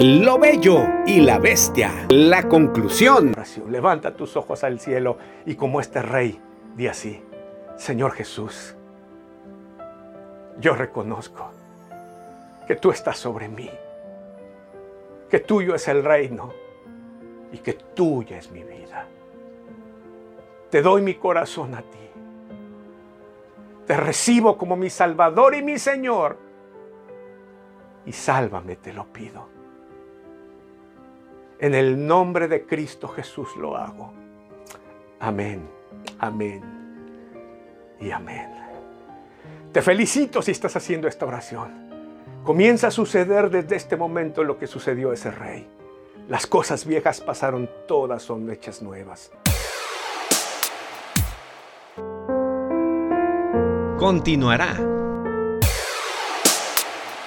Lo bello y la bestia. La conclusión. Levanta tus ojos al cielo y como este rey, di así, Señor Jesús, yo reconozco que tú estás sobre mí, que tuyo es el reino y que tuya es mi vida. Te doy mi corazón a ti. Te recibo como mi Salvador y mi Señor. Y sálvame, te lo pido. En el nombre de Cristo Jesús lo hago. Amén, amén y amén. Te felicito si estás haciendo esta oración. Comienza a suceder desde este momento lo que sucedió a ese rey. Las cosas viejas pasaron, todas son hechas nuevas. Continuará